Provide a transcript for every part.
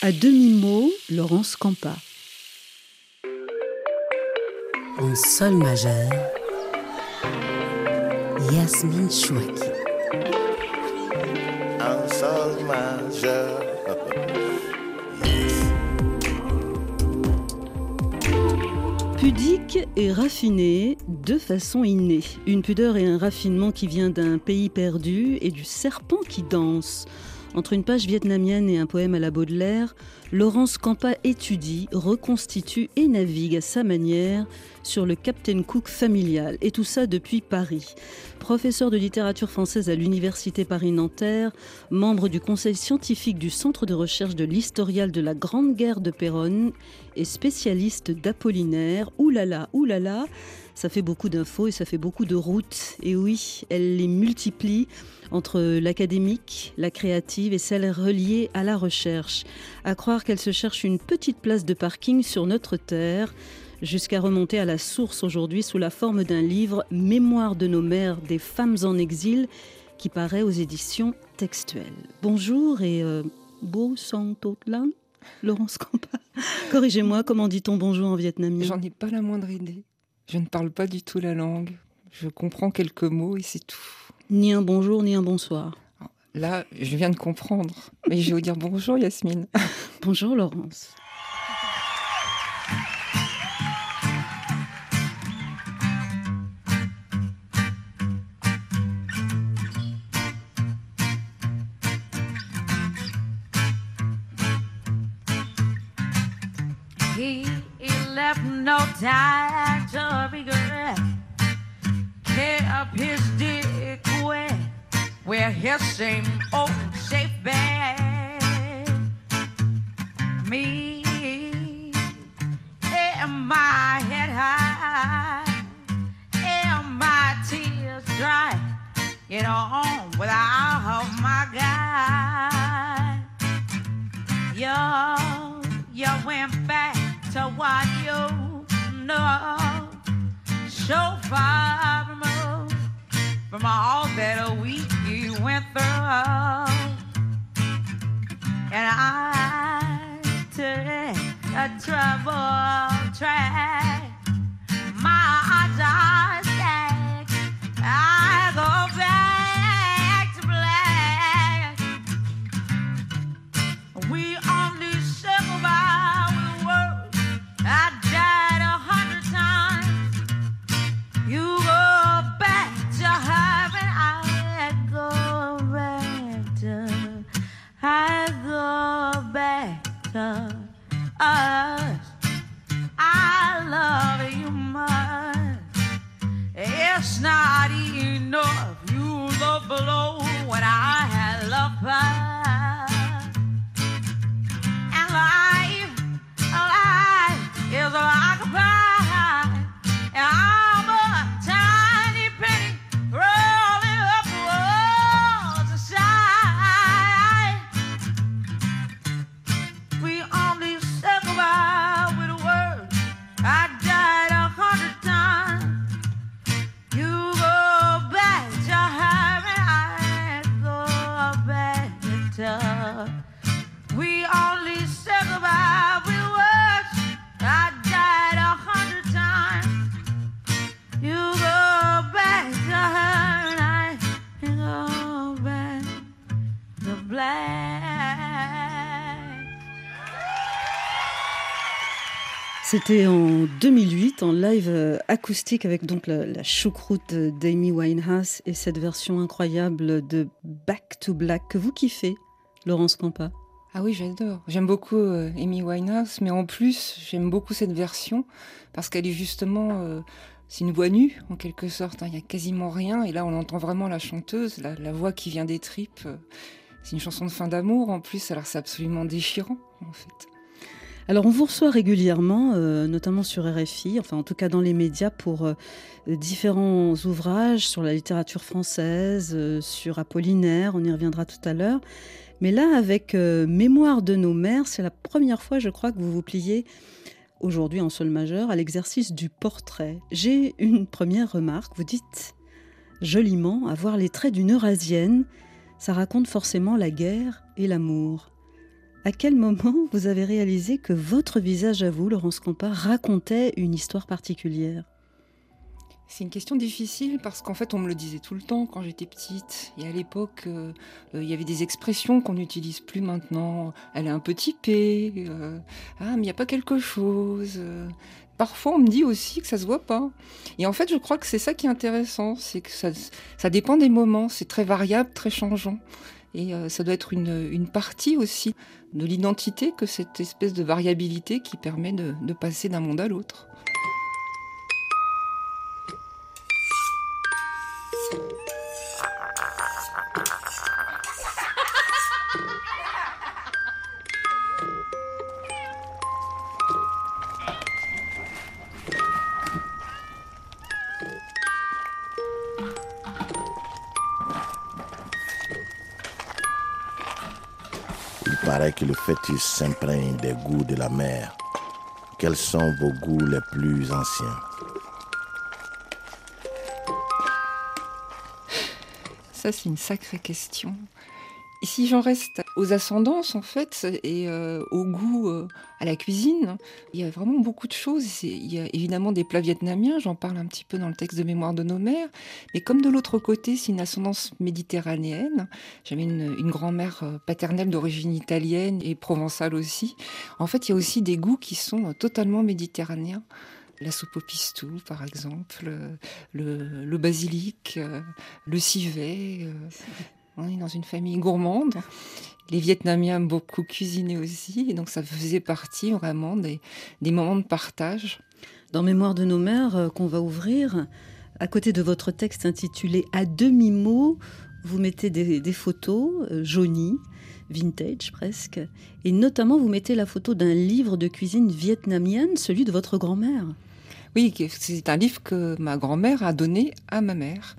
À demi-mot, Laurence Campa. En sol majeur, Yasmine Chouaki. En sol majeur. Pudique et raffiné, deux façons innées. Une pudeur et un raffinement qui vient d'un pays perdu et du serpent qui danse. Entre une page vietnamienne et un poème à la Baudelaire, Laurence Campa étudie, reconstitue et navigue à sa manière sur le Captain Cook familial, et tout ça depuis Paris. Professeur de littérature française à l'Université Paris-Nanterre, membre du conseil scientifique du Centre de recherche de l'historial de la Grande Guerre de Péronne et spécialiste d'Apollinaire, oulala, oulala, ça fait beaucoup d'infos et ça fait beaucoup de routes. Et oui, elle les multiplie entre l'académique, la créative et celle reliée à la recherche. À croire qu'elle se cherche une petite place de parking sur notre terre, jusqu'à remonter à la source aujourd'hui sous la forme d'un livre Mémoire de nos mères des femmes en exil qui paraît aux éditions textuelles. Bonjour et euh, beau sang Laurence Campa. Corrigez-moi, comment dit-on bonjour en vietnamien? J'en ai pas la moindre idée. Je ne parle pas du tout la langue. Je comprends quelques mots et c'est tout. Ni un bonjour, ni un bonsoir. Là, je viens de comprendre. Mais je vais vous dire bonjour Yasmine. bonjour Laurence. left no time his dick wet where his same old safe bed. Me and my head high and my tears dry. Get on without my guy. Yo, you went back to what you know. So far from all that a week you went through. And I took a trouble track. My eyes back us. I love you much. It's not enough. You love below C'était en 2008 en live euh, acoustique avec donc la, choucroute d'Amy Winehouse et cette version incroyable de Back to Black que vous kiffez, Laurence Campa. Ah oui, j'adore. J'aime beaucoup euh, Amy Winehouse, mais en plus, j'aime beaucoup cette version parce qu'elle est justement. euh, c'est une voix nue, en quelque sorte. hein. Il y a quasiment rien. Et là, on entend vraiment la chanteuse, la, voix qui vient des tripes. C'est une chanson de fin d'amour, en plus. Alors, c'est absolument déchirant, en fait. Alors on vous reçoit régulièrement, euh, notamment sur RFI, enfin en tout cas dans les médias, pour euh, différents ouvrages sur la littérature française, euh, sur Apollinaire, on y reviendra tout à l'heure. Mais là, avec Mémoire de nos mères, c'est la première fois, je crois, que vous vous pliez aujourd'hui en sol majeur à l'exercice du portrait. J'ai une première remarque. Vous dites joliment avoir les traits d'une Eurasienne, ça raconte forcément la guerre et l'amour. À quel moment vous avez réalisé que votre visage à vous, Laurence Campa, racontait une histoire particulière? C'est une question difficile parce qu'en fait, on me le disait tout le temps quand j'étais petite. Et à l'époque, euh, euh, il y avait des expressions qu'on n'utilise plus maintenant. Elle est un peu typée. euh, ah, mais il n'y a pas quelque chose. Parfois, on me dit aussi que ça se voit pas. Et en fait, je crois que c'est ça qui est intéressant. C'est que ça dépend des moments. C'est très variable, très changeant. Et euh, ça doit être une, partie aussi de l'identité que cette espèce de variabilité qui permet de passer d'un monde à l'autre. Que le fœtus s'imprègne des goûts de la mer. Quels sont vos goûts les plus anciens? Ça, c'est une sacrée question. Si j'en reste aux ascendances, en fait, et euh, au goût euh, à la cuisine, il y a vraiment beaucoup de choses. Il y a évidemment des plats vietnamiens, j'en parle un petit peu dans le texte de Mémoire de nos mères. Mais comme de l'autre côté, c'est une ascendance méditerranéenne. J'avais une, grand-mère euh, paternelle d'origine italienne et provençale aussi. En fait, il y a aussi des goûts qui sont euh, totalement méditerranéens. La soupe au pistou, par exemple, le, basilic, le civet. On est dans une famille gourmande. Les Vietnamiens aiment beaucoup cuisiner aussi, et donc ça faisait partie vraiment des, des moments de partage. Dans Mémoire de nos mères, euh, qu'on va ouvrir, à côté de votre texte intitulé À demi-mot, vous mettez des, des photos euh, jaunies, vintage presque, et notamment vous mettez la photo d'un livre de cuisine vietnamienne, celui de votre grand-mère. Oui, c'est un livre que ma grand-mère a donné à ma mère,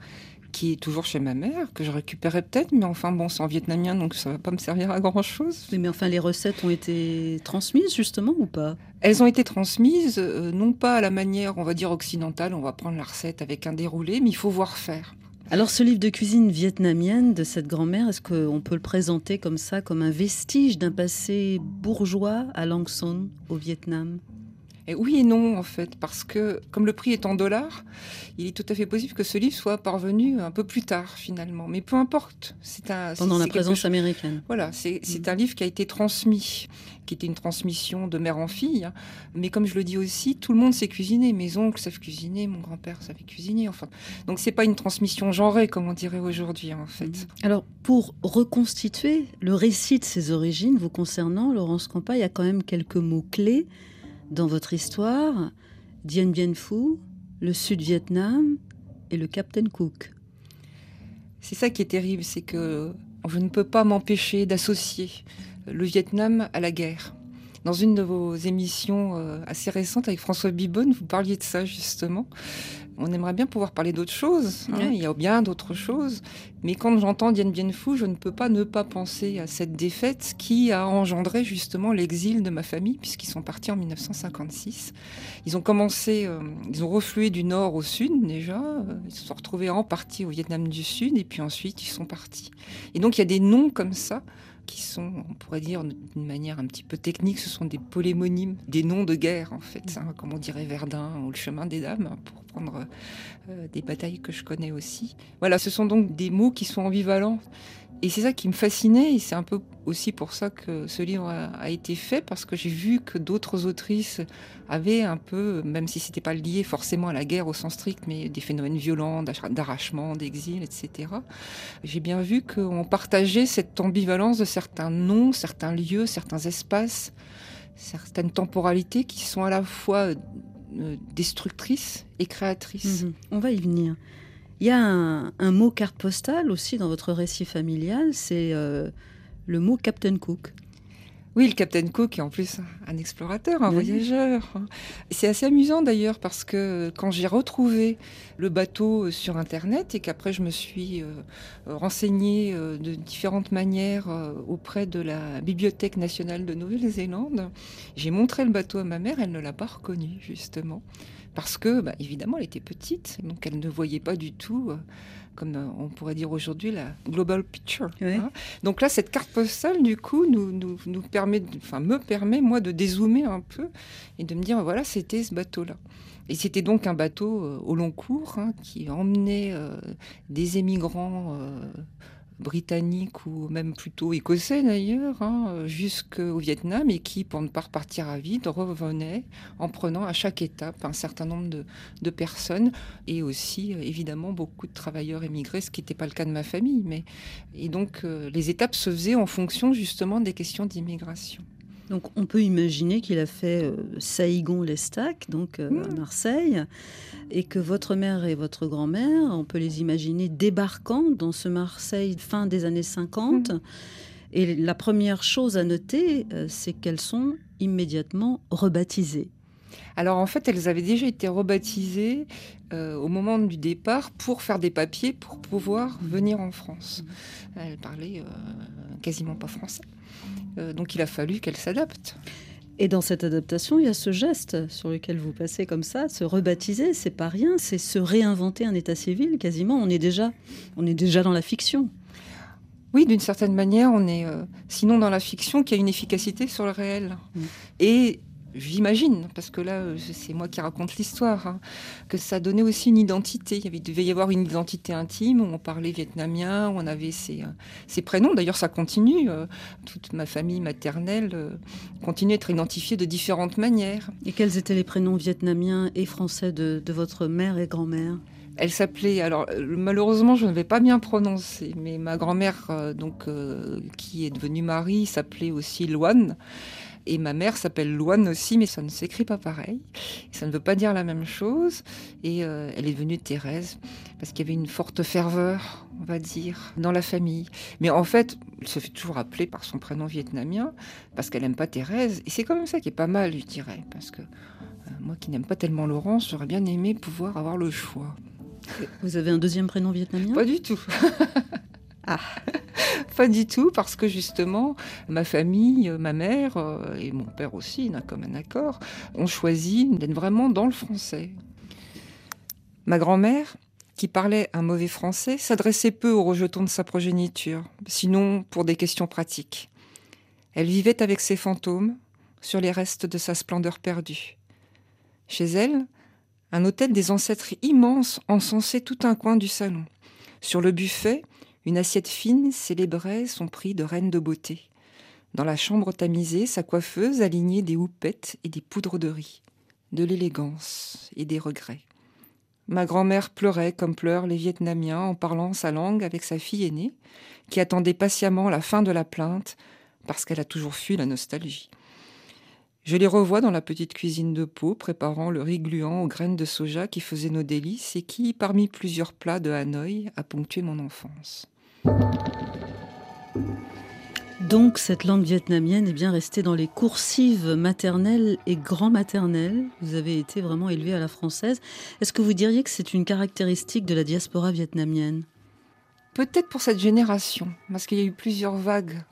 qui est toujours chez ma mère, que je récupérais peut-être, mais enfin bon, c'est en vietnamien, donc ça va pas me servir à grand-chose. Oui, Mais enfin, les recettes ont été transmises justement ou pas? Elles ont été transmises, euh, non pas à la manière, on va dire, occidentale, on va prendre la recette avec un déroulé, mais il faut voir faire. Alors ce livre de cuisine vietnamienne de cette grand-mère, est-ce qu'on peut le présenter comme ça, comme un vestige d'un passé bourgeois à Lang Son, au Vietnam? Et oui et non, en fait, parce que comme le prix est en dollars, il est tout à fait possible que ce livre soit parvenu un peu plus tard, finalement. Mais peu importe. C'est un, pendant la présence chose- américaine Voilà, c'est c'est un livre qui a été transmis, qui était une transmission de mère en fille. hein. Mais comme je le dis aussi, tout le monde sait cuisiner. Mes oncles savent cuisiner, mon grand-père savait cuisiner. Enfin, donc c'est pas une transmission genrée comme on dirait aujourd'hui, en fait. Alors, pour reconstituer le récit de ses origines vous concernant, Laurence Campa, il y a quand même quelques mots-clés dans votre histoire. Dien Bien Phu, le Sud-Vietnam et le Captain Cook. C'est ça qui est terrible, c'est que je ne peux pas m'empêcher d'associer le Vietnam à la guerre. Dans une de vos émissions euh, assez récentes avec François Bibonne, vous parliez de ça justement. On aimerait bien pouvoir parler d'autres choses. hein, Oui. Il y a bien d'autres choses. Mais quand j'entends Dien Bien Phu, je ne peux pas ne pas penser à cette défaite qui a engendré justement l'exil de ma famille, puisqu'ils sont partis en 1956. Ils ont commencé, euh, ils ont reflué du nord au sud déjà. Ils se sont retrouvés en partie au Vietnam du Sud, et puis ensuite ils sont partis. Et donc il y a des noms comme ça qui sont, on pourrait dire d'une manière un petit peu technique, ce sont des polémonymes, des noms de guerre en fait, hein, comme on dirait Verdun ou le chemin des dames, hein, pour prendre euh, des batailles que je connais aussi. Voilà, ce sont donc des mots qui sont ambivalents. Et c'est ça qui me fascinait, et c'est un peu aussi pour ça que ce livre a, a été fait, parce que j'ai vu que d'autres autrices avaient un peu, même si c'était pas lié forcément à la guerre au sens strict, mais des phénomènes violents, d'arra- d'arrachement, d'exil, etc. J'ai bien vu qu'on partageait cette ambivalence de certains noms, certains lieux, certains espaces, certaines temporalités qui sont à la fois euh, destructrices et créatrices. Mhm. On va y venir. Il y a un, un mot carte postale aussi dans votre récit familial, c'est euh, le mot Captain Cook. Oui, le Captain Cook est en plus un explorateur, un Oui. voyageur. C'est assez amusant d'ailleurs parce que quand j'ai retrouvé le bateau sur Internet et qu'après je me suis euh, renseignée euh, de différentes manières euh, auprès de la Bibliothèque nationale de Nouvelle-Zélande, j'ai montré le bateau à ma mère, elle ne l'a pas reconnu justement. parce que, bah, évidemment, elle était petite, donc elle ne voyait pas du tout, euh, comme on pourrait dire aujourd'hui, la global picture. Oui. hein. Donc là, cette carte postale, du coup, nous, nous, nous permet, enfin, me permet, moi, de dézoomer un peu et de me dire, voilà, c'était ce bateau-là. Et c'était donc un bateau euh, au long cours hein, qui emmenait euh, des émigrants euh, britanniques ou même plutôt écossais d'ailleurs, hein, jusqu'au Vietnam et qui, pour ne pas repartir à vide, revenaient en prenant à chaque étape un certain nombre de, de personnes et aussi évidemment beaucoup de travailleurs émigrés, ce qui n'était pas le cas de ma famille. Mais... Et donc euh, les étapes se faisaient en fonction justement des questions d'immigration. Donc on peut imaginer qu'il a fait euh, Saïgon-Lestac, donc euh, à Marseille, et que votre mère et votre grand-mère, on peut les imaginer débarquant dans ce Marseille fin des années 50. Et la première chose à noter, euh, c'est qu'elles sont immédiatement rebaptisées. Alors en fait, elles avaient déjà été rebaptisées euh, au moment du départ pour faire des papiers pour pouvoir venir en France. Elles parlaient euh, quasiment pas français. Euh, donc il a fallu qu'elles s'adaptent. Et dans cette adaptation, il y a ce geste sur lequel vous passez comme ça, se rebaptiser, c'est pas rien, c'est se réinventer un état civil quasiment. On est déjà, on est déjà dans la fiction. Oui, d'une certaine manière, on est euh, sinon dans la fiction qui a une efficacité sur le réel. Mm. Et j'imagine, parce que là, euh, c'est moi qui raconte l'histoire, hein, que ça donnait aussi une identité. Il y avait- il devait y avoir une identité intime où on parlait vietnamien, où on avait ses, euh, ses prénoms. D'ailleurs, ça continue. euh, toute ma famille maternelle continue à être identifiée de différentes manières. Et quels étaient les prénoms vietnamiens et français de, de votre mère et grand-mère? Elle s'appelait, alors malheureusement je ne vais pas bien prononcer, mais ma grand-mère, donc euh, qui est devenue Marie, s'appelait aussi Loane. Et ma mère s'appelle Loane aussi, mais ça ne s'écrit pas pareil. Ça ne veut pas dire la même chose. Et euh, elle est devenue Thérèse, parce qu'il y avait une forte ferveur, on va dire, dans la famille. Mais en fait, elle se fait toujours appeler par son prénom vietnamien, parce qu'elle n'aime pas Thérèse. Et c'est quand même ça qui est pas mal, je dirais. Parce que euh, moi qui n'aime pas tellement Laurence, j'aurais bien aimé pouvoir avoir le choix. Vous avez un deuxième prénom vietnamien? Pas du tout. Ah. Pas du tout, parce que justement, ma famille, euh, ma mère euh, et mon père aussi, d'un commun accord, ont choisi d'être vraiment dans le français. Ma grand-mère, qui parlait un mauvais français, s'adressait peu aux rejetons de sa progéniture, sinon pour des questions pratiques. Elle vivait avec ses fantômes sur les restes de sa splendeur perdue. Chez elle, un hôtel des ancêtres immense encensait tout un coin du salon. Sur le buffet, une assiette fine célébrait son prix de reine de beauté. Dans la chambre tamisée, sa coiffeuse alignait des houpettes et des poudres de riz, de l'élégance et des regrets. Ma grand-mère pleurait comme pleurent les Vietnamiens en parlant sa langue avec sa fille aînée, qui attendait patiemment la fin de la plainte parce qu'elle a toujours fui la nostalgie. Je les revois dans la petite cuisine de peau, préparant le riz gluant aux graines de soja qui faisait nos délices et qui, parmi plusieurs plats de Hanoï, a ponctué mon enfance. Donc cette langue vietnamienne est bien restée dans les coursives maternelles et grand-maternelles. Vous avez été vraiment élevé à la française. Est-ce que vous diriez que c'est une caractéristique de la diaspora vietnamienne? Peut-être pour cette génération, parce qu'il y a eu plusieurs vagues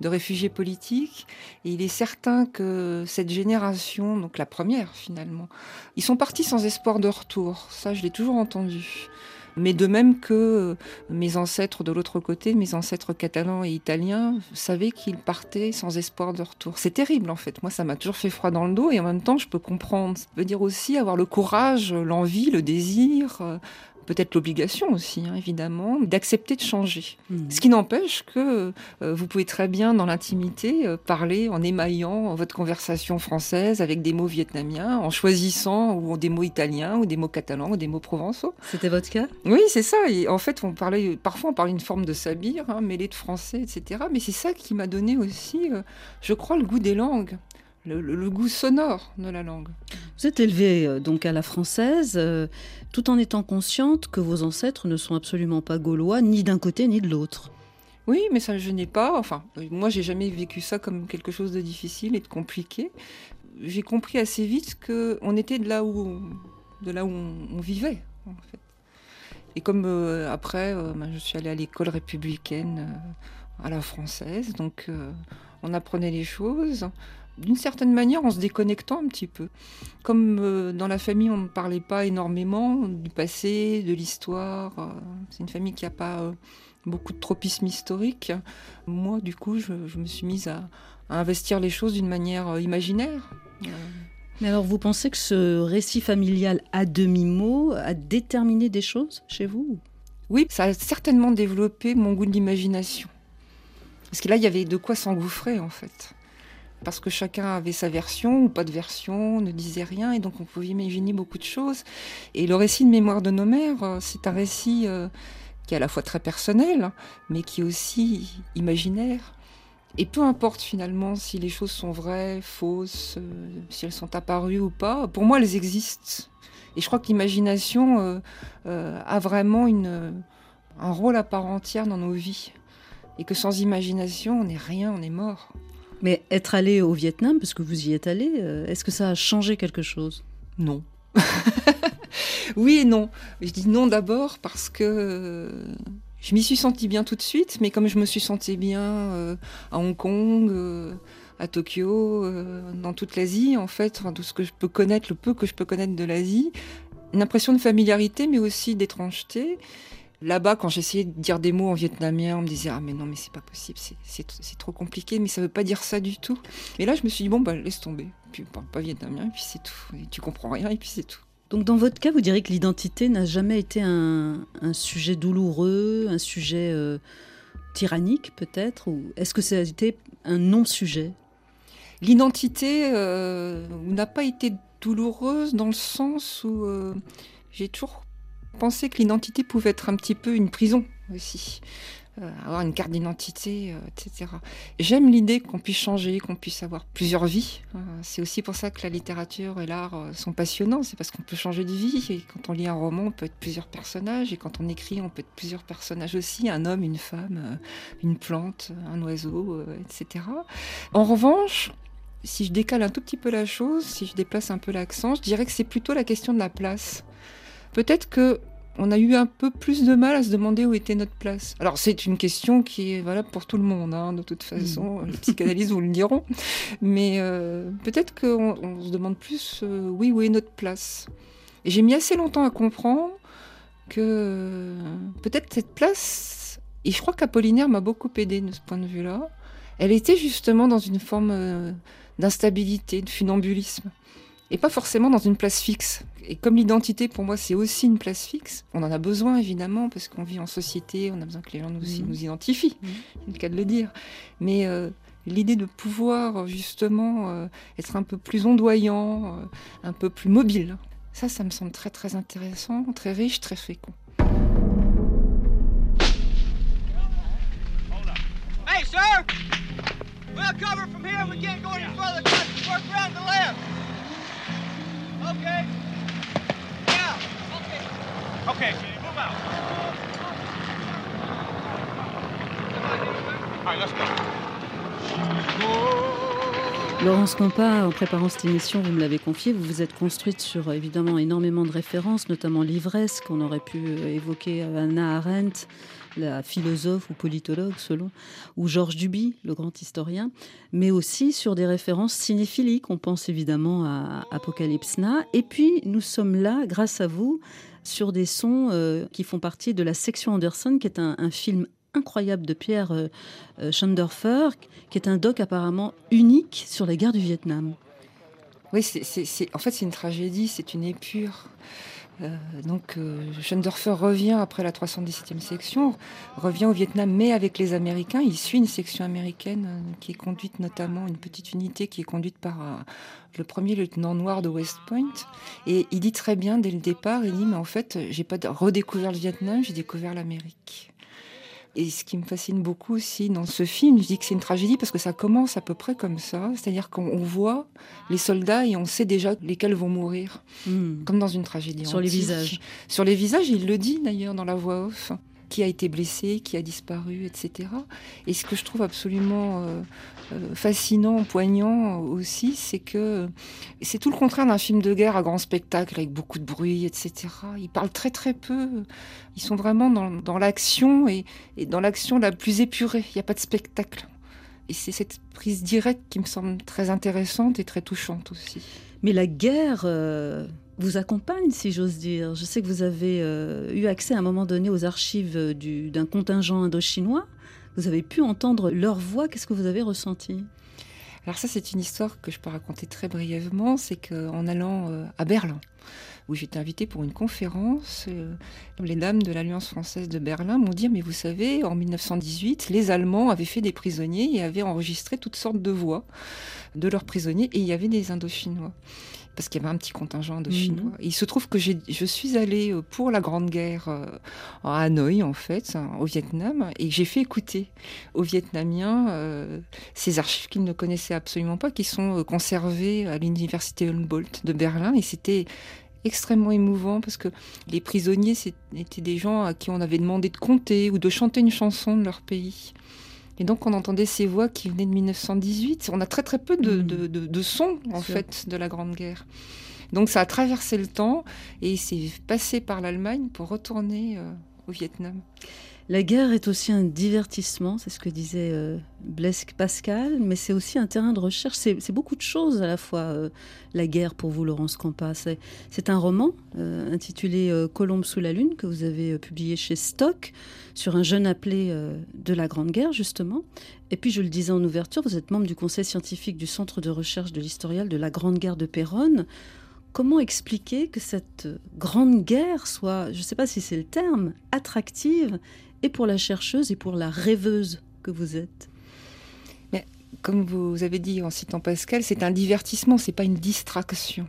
de réfugiés politiques, et il est certain que cette génération, donc la première finalement, ils sont partis sans espoir de retour. Ça, je l'ai toujours entendu. Mais de même que mes ancêtres de l'autre côté, mes ancêtres catalans et italiens, savaient qu'ils partaient sans espoir de retour. C'est terrible en fait. Moi, ça m'a toujours fait froid dans le dos et en même temps, je peux comprendre. Ça veut dire aussi avoir le courage, l'envie, le désir, euh, peut-être l'obligation aussi, hein, évidemment, d'accepter de changer. Hmm. Ce qui n'empêche que euh, vous pouvez très bien, dans l'intimité, euh, parler en émaillant votre conversation française avec des mots vietnamiens, en choisissant ou des mots italiens, ou des mots catalans, ou des mots provençaux. C'était votre cas? Oui, c'est ça. Et en fait, on parlait, parfois, on parlait une forme de sabir, hein, mêlée de français, etc. Mais c'est ça qui m'a donné aussi, euh, je crois, le goût des langues. Le, le- le goût sonore de la langue. Vous êtes élevée euh, donc à la française, euh, tout en étant consciente que vos ancêtres ne sont absolument pas gaulois, ni d'un côté ni de l'autre. Oui, mais ça, je n'ai pas. Enfin, moi, j'ai jamais vécu ça comme quelque chose de difficile et de compliqué. J'ai compris assez vite que on était de là où, de là où on, vivait. Et comme euh, après, euh, ben, je suis allée à l'école républicaine euh, à la française, donc on apprenait les choses d'une certaine manière en se déconnectant un petit peu. Comme euh, dans la famille, on ne parlait pas énormément du passé, de l'histoire. euh, c'est une famille qui n'a pas euh, beaucoup de tropisme historique. Moi, du coup, je, je me suis mise à, à investir les choses d'une manière imaginaire. Mais alors, vous pensez que ce récit familial à demi-mot a déterminé des choses chez vous Oui, ça a certainement développé mon goût de l'imagination. Parce que là, il y avait de quoi s'engouffrer, en fait. Parce que chacun avait sa version ou pas de version, ne disait rien, et donc on pouvait imaginer beaucoup de choses. Et le récit de Mémoire de nos mères, euh, c'est un récit euh, qui est à la fois très personnel, mais qui est aussi imaginaire. Et peu importe finalement si les choses sont vraies, fausses, euh, si elles sont apparues ou pas, pour moi elles existent. Et je crois que l'imagination a vraiment un rôle à part entière dans nos vies. Et que sans imagination, on n'est rien, on est mort. Mais être allé au Vietnam, parce que vous y êtes allé, euh, est-ce que ça a changé quelque chose? Non. oui et non. Je dis non d'abord parce que euh, je m'y suis sentie bien tout de suite, mais comme je me suis sentie bien euh, à Hong Kong, à Tokyo, dans toute l'Asie, en fait, tout ce que je peux connaître, le peu que je peux connaître de l'Asie, une impression de familiarité, mais aussi d'étrangeté. Là-bas, quand j'essayais de dire des mots en vietnamien, on me disait Ah, mais non, mais c'est pas possible, c'est- trop compliqué, mais ça veut pas dire ça du tout. Et là, je me suis dit Bon, bah, laisse tomber. Puis, on parle pas vietnamien, et puis c'est tout. Et tu comprends rien, et puis c'est tout. Donc dans votre cas, vous diriez que l'identité n'a jamais été un, un sujet douloureux, un sujet euh, tyrannique peut-être Ou est-ce que ça a été un non-sujet? L'identité euh, n'a pas été douloureuse dans le sens où euh, j'ai toujours pensé que l'identité pouvait être un petit peu une prison aussi. Euh, avoir une carte d'identité, euh, etc. J'aime l'idée qu'on puisse changer, qu'on puisse avoir plusieurs vies. Euh, c'est aussi pour ça que la littérature et l'art euh, sont passionnants. C'est parce qu'on peut changer de vie. Quand on lit un roman, on peut être plusieurs personnages. Et quand on écrit, on peut être plusieurs personnages aussi. Un homme, une femme, une plante, un oiseau, etc. En revanche, si je décale un tout petit peu la chose, si je déplace un peu l'accent, je dirais que c'est plutôt la question de la place. Peut-être que on a eu un peu plus de mal à se demander où était notre place. Alors c'est une question qui est valable pour tout le monde, hein, de toute façon, les psychanalystes vous le diront. Mais euh, peut-être qu'on on se demande plus, euh, oui, où est notre place. Et j'ai mis assez longtemps à comprendre que euh, peut-être cette place, et je crois qu'Apollinaire m'a beaucoup aidé de ce point de vue-là, elle était justement dans une forme d'instabilité, de funambulisme, et pas forcément dans une place fixe. Et comme l'identité, pour moi, c'est aussi une place fixe, on en a besoin évidemment, parce qu'on vit en société, on a besoin que les gens nous, Mhm. nous identifient, Mhm. c'est le cas de le dire. Mais euh, l'idée de pouvoir justement euh, être un peu plus ondoyant, euh, un peu plus mobile, ça, ça me semble très très intéressant, très riche, très fécond. Hey, sir! We'll cover from here. We can't go any further. Work around the left. Okay. Okay. Let's go. Laurence Compa, en préparant cette émission, vous me l'avez confié, vous vous êtes construite sur euh, évidemment énormément de références, notamment l'ivresse qu'on aurait pu euh, évoquer Hannah Arendt, la philosophe ou politologue selon, ou Georges Duby, le grand historien, mais aussi sur des références cinéphiliques. On pense évidemment à Apocalypse Now. Et puis nous sommes là, grâce à vous, sur des sons euh, qui font partie de la section Anderson, qui est un, film incroyable de Pierre euh, euh, Schandorfer, qui est un doc apparemment unique sur la guerre du Vietnam. Oui, c'est- en fait, c'est une tragédie, c'est une épure. Euh, donc, euh, Schoendorfer revient après la 317e section, revient au Vietnam, mais avec les Américains. Il suit une section américaine euh, qui est conduite notamment, une petite unité qui est conduite par euh, le premier lieutenant noir de West Point. Et il dit très bien dès le départ, il dit, mais en fait, j'ai pas redécouvert le Vietnam, j'ai découvert l'Amérique. Et ce qui me fascine beaucoup aussi dans ce film, je dis que c'est une tragédie parce que ça commence à peu près comme ça, c'est-à-dire qu'on on voit les soldats et on sait déjà lesquels vont mourir, Hmm. comme dans une tragédie. Sur les visages. Sur les visages, il le dit d'ailleurs dans la voix off, qui a été blessé, qui a disparu, etc. Et ce que je trouve absolument euh, euh, fascinant, poignant aussi, c'est que c'est tout le contraire d'un film de guerre à grand spectacle, avec beaucoup de bruit, etc. Ils parlent très très peu. Ils sont vraiment dans, l'action et, et dans l'action la plus épurée. Il n'y a pas de spectacle. Et c'est cette prise directe qui me semble très intéressante et très touchante aussi. Mais la guerre euh, vous accompagne, si j'ose dire. Je sais que vous avez euh, eu accès à un moment donné aux archives du- d'un contingent indo-chinois. Vous avez pu entendre leur voix. Qu'est-ce que vous avez ressenti? Alors ça, c'est une histoire que je peux raconter très brièvement. C'est qu'en allant euh, à Berlin, où j'étais invitée pour une conférence, euh, les dames de l'Alliance française de Berlin m'ont dit, mais vous savez, en 1918, les Allemands avaient fait des prisonniers et avaient enregistré toutes sortes de voix de leurs prisonniers, et il y avait des Indochinois. Parce qu'il y avait un petit contingent indochinois. Et il se trouve que je suis allée euh, pour la Grande Guerre euh, à Hanoï, en fait, hein, au Vietnam, et j'ai fait écouter aux Vietnamiens euh, ces archives qu'ils ne connaissaient absolument pas, qui sont conservées à l'université Humboldt de Berlin. Et c'était extrêmement émouvant parce que les prisonniers c'était des gens à qui on avait demandé de compter ou de chanter une chanson de leur pays. Et donc on entendait ces voix qui venaient de 1918. On a très très peu de, Mhm. de, de- de sons en sûr. fait de la Grande Guerre. Donc ça a traversé le temps et c'est passé par l'Allemagne pour retourner euh, au Vietnam. La guerre est aussi un divertissement, c'est ce que disait euh, Blaise Pascal, mais c'est aussi un terrain de recherche. C'est beaucoup de choses à la fois, euh, la guerre pour vous, Laurence Campa. C'est un roman euh, intitulé Colombe sous la lune que vous avez publié chez Stock sur un jeune appelé de la Grande Guerre, justement. Et puis, je le disais en ouverture, vous êtes membre du conseil scientifique du Centre de recherche de l'historial de la Grande Guerre de Péronne. Comment expliquer que cette grande guerre soit, je ne sais pas si c'est le terme, attractive et pour la chercheuse et pour la rêveuse que vous êtes comme vous avez dit en citant Pascal, c'est un divertissement, c'est pas une distraction.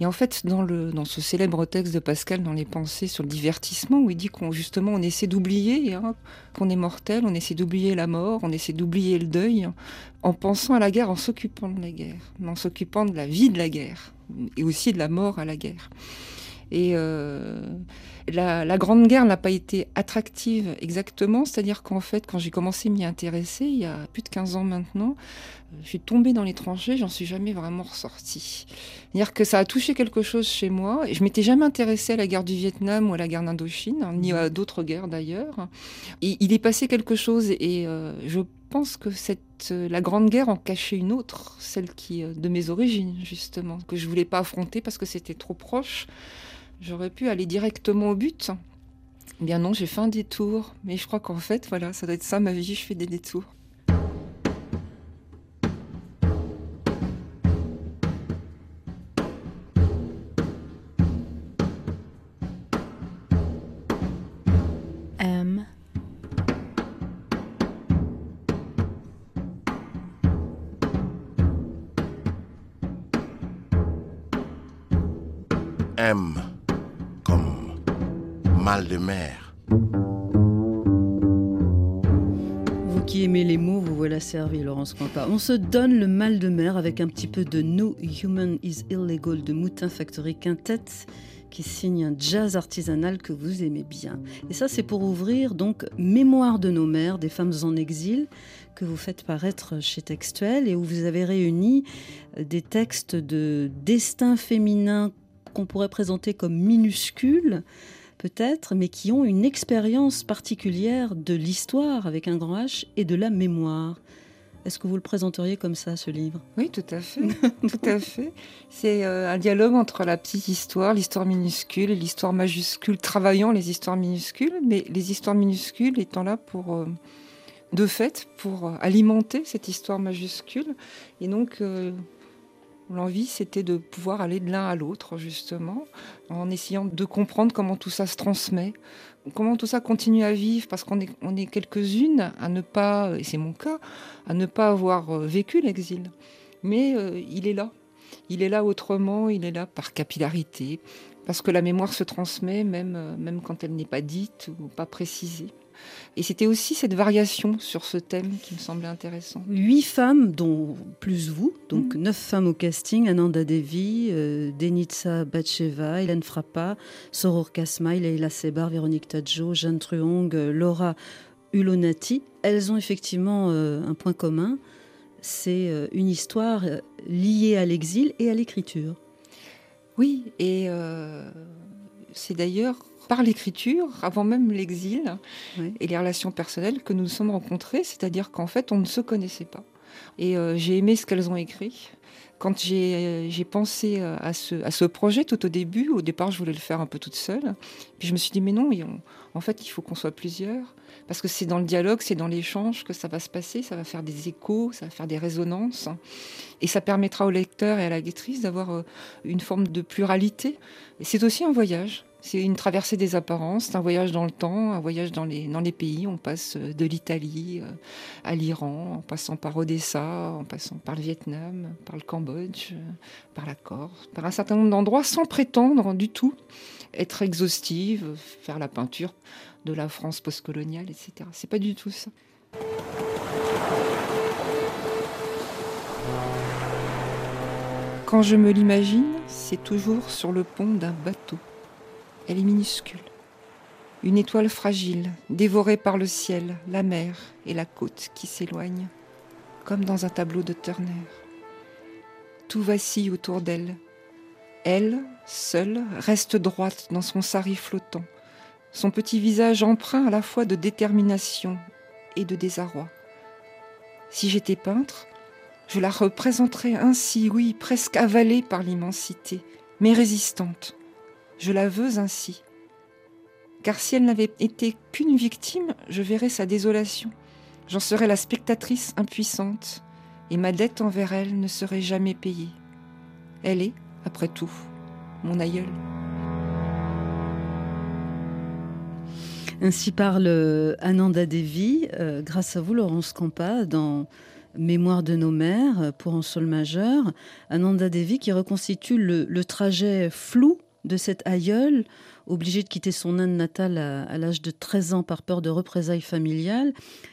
Et en fait, dans, le, dans ce célèbre texte de Pascal, dans les pensées sur le divertissement, où il dit qu'on justement on essaie d'oublier qu'on est mortel, on essaie d'oublier la mort, on essaie d'oublier le deuil, en pensant à la guerre, en s'occupant de la guerre, en s'occupant de la vie de la guerre, et aussi de la mort à la guerre. Et euh, la, la Grande Guerre n'a pas été attractive exactement, c'est-à-dire qu'en fait, quand j'ai commencé à m'y intéresser, il y a plus de 15 ans maintenant, euh, je suis tombée dans les tranchées, j'en suis jamais vraiment ressortie. C'est-à-dire que ça a touché quelque chose chez moi, et je m'étais jamais intéressée à la guerre du Vietnam ou à la guerre d'Indochine, hein, ni à d'autres guerres d'ailleurs. Et il est passé quelque chose, et euh, je pense que cette, la Grande Guerre en cachait une autre, celle qui de mes origines justement, que je voulais pas affronter parce que c'était trop proche. J'aurais pu aller directement au but. Eh Bien non, j'ai fait un détour. Mais je crois qu'en fait, voilà, ça doit être ça ma vie, je fais des détours. M. M mal de mer. Vous qui aimez les mots, vous voilà servi, Laurence Campa. On se donne le mal de mer avec un petit peu de No Human is Illegal de Moutin Factory Quintet qui signe un jazz artisanal que vous aimez bien. Et ça, c'est pour ouvrir donc Mémoire de nos mères, des femmes en exil, que vous faites paraître chez Textuel et où vous avez réuni des textes de destin féminin qu'on pourrait présenter comme minuscules, peut-être, mais qui ont une expérience particulière de l'histoire avec un grand H et de la mémoire. Est-ce que vous le présenteriez comme ça, ce livre? Oui, tout à fait. tout à fait. C'est euh, un dialogue entre la petite histoire, l'histoire minuscule et l'histoire majuscule, travaillant les histoires minuscules, mais les histoires minuscules étant là pour, euh, de fait, pour euh, alimenter cette histoire majuscule. Et donc, l'envie, c'était de pouvoir aller de l'un à l'autre, justement, en essayant de comprendre comment tout ça se transmet, comment tout ça continue à vivre, parce qu'on est, quelques-unes à ne pas, et c'est mon cas, à ne pas avoir euh, vécu l'exil. Mais euh, il est là. Il est là autrement, il est là par capillarité, parce que la mémoire se transmet même, euh, même quand elle n'est pas dite ou pas précisée. Et c'était aussi cette variation sur ce thème qui me semblait intéressant. Huit femmes, dont plus vous, donc neuf femmes au casting Ananda Devi, euh, Denitsa Batcheva, Hélène Frappa, Soror Kasmaï, Leila Sebar, Véronique Tadjo, Jeanne Truong, euh, Laura Ulonati. Elles ont effectivement euh, un point commun c'est une histoire liée à l'exil et à l'écriture. Oui, et euh, c'est d'ailleurs par l'écriture, avant même l'exil Oui. et les relations personnelles, que nous nous sommes rencontrés, c'est-à-dire qu'en fait, on ne se connaissait pas. Et euh, j'ai aimé ce qu'elles ont écrit. Quand j'ai j'ai pensé euh, à ce, à ce projet tout au début, au départ je voulais le faire un peu toute seule. Puis je me suis dit mais non, on- en fait il faut qu'on soit plusieurs. Parce que c'est dans le dialogue, c'est dans l'échange que ça va se passer, ça va faire des échos, ça va faire des résonances. Et ça permettra au lecteur et à la lectrice d'avoir euh, une forme de pluralité. Et c'est aussi un voyage. C'est une traversée des apparences, c'est un voyage dans le temps, un voyage dans les, dans les pays. On passe euh, de l'Italie euh, à l'Iran, en passant par Odessa, en passant par le Vietnam, par le Cambodge, euh, par la Corse, par un certain nombre d'endroits sans prétendre du tout être exhaustive, faire la peinture de la France postcoloniale, etc. C'est pas du tout ça. Quand je me l'imagine, c'est toujours sur le pont d'un bateau. Elle est minuscule. Une étoile fragile, dévorée par le ciel, la mer et la côte qui s'éloignent, comme dans un tableau de Turner. Tout vacille autour d'elle. Elle, seule, reste droite dans son sari flottant, son petit visage empreint à la fois de détermination et de désarroi. Si j'étais peintre, je la représenterais ainsi, oui, presque avalée par l'immensité, mais résistante. Je la veux ainsi. Car si elle n'avait été qu'une victime, je verrais sa désolation. J'en serais la spectatrice impuissante, et ma dette envers elle ne serait jamais payée. Elle est, après tout, mon aïeul. Ainsi parle euh, Ananda Devi, euh, grâce à vous, Laurence Campa, dans Mémoire de nos mères euh, pour un sol majeur. Ananda Devi qui reconstitue le trajet flou de cette aïeule, obligée de quitter son Inde natale à, l'âge de 13 ans par peur de représailles familiales.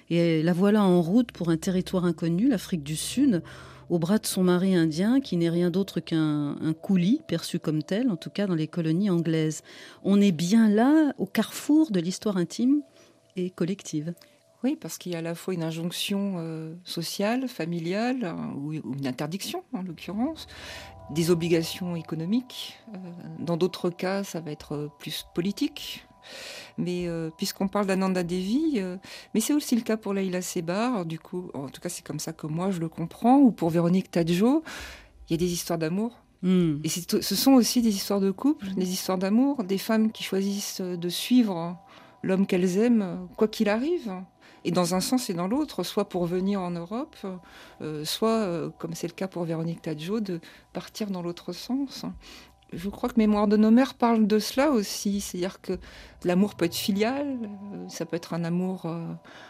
Et la voilà en route pour un territoire inconnu, l'Afrique du Sud, au bras de son mari indien, qui n'est rien d'autre qu'un un coulis, perçu comme tel, en tout cas dans les colonies anglaises. On est bien là, au carrefour de l'histoire intime et collective. Oui, parce qu'il y a à la fois une injonction euh, sociale, familiale, hein, ou une interdiction en l'occurrence, des obligations économiques. Euh, dans d'autres cas, ça va être euh, plus politique. Mais euh, puisqu'on parle d'Ananda Devi, euh, mais c'est aussi le cas pour Leila Sebar, du coup, en tout cas c'est comme ça que moi je le comprends, ou pour Véronique Tadjo, il y a des histoires d'amour. Hmm. Et ce sont aussi des histoires de couple, des histoires d'amour, des femmes qui choisissent de suivre l'homme qu'elles aiment, quoi qu'il arrive. Et dans un sens et dans l'autre, soit pour venir en Europe, euh, soit, euh, comme c'est le cas pour Véronique Tadjo, de partir dans l'autre sens. Je crois que Mémoire de nos mères parle de cela aussi, c'est-à-dire que l'amour peut être filial, euh, ça peut être un amour, euh,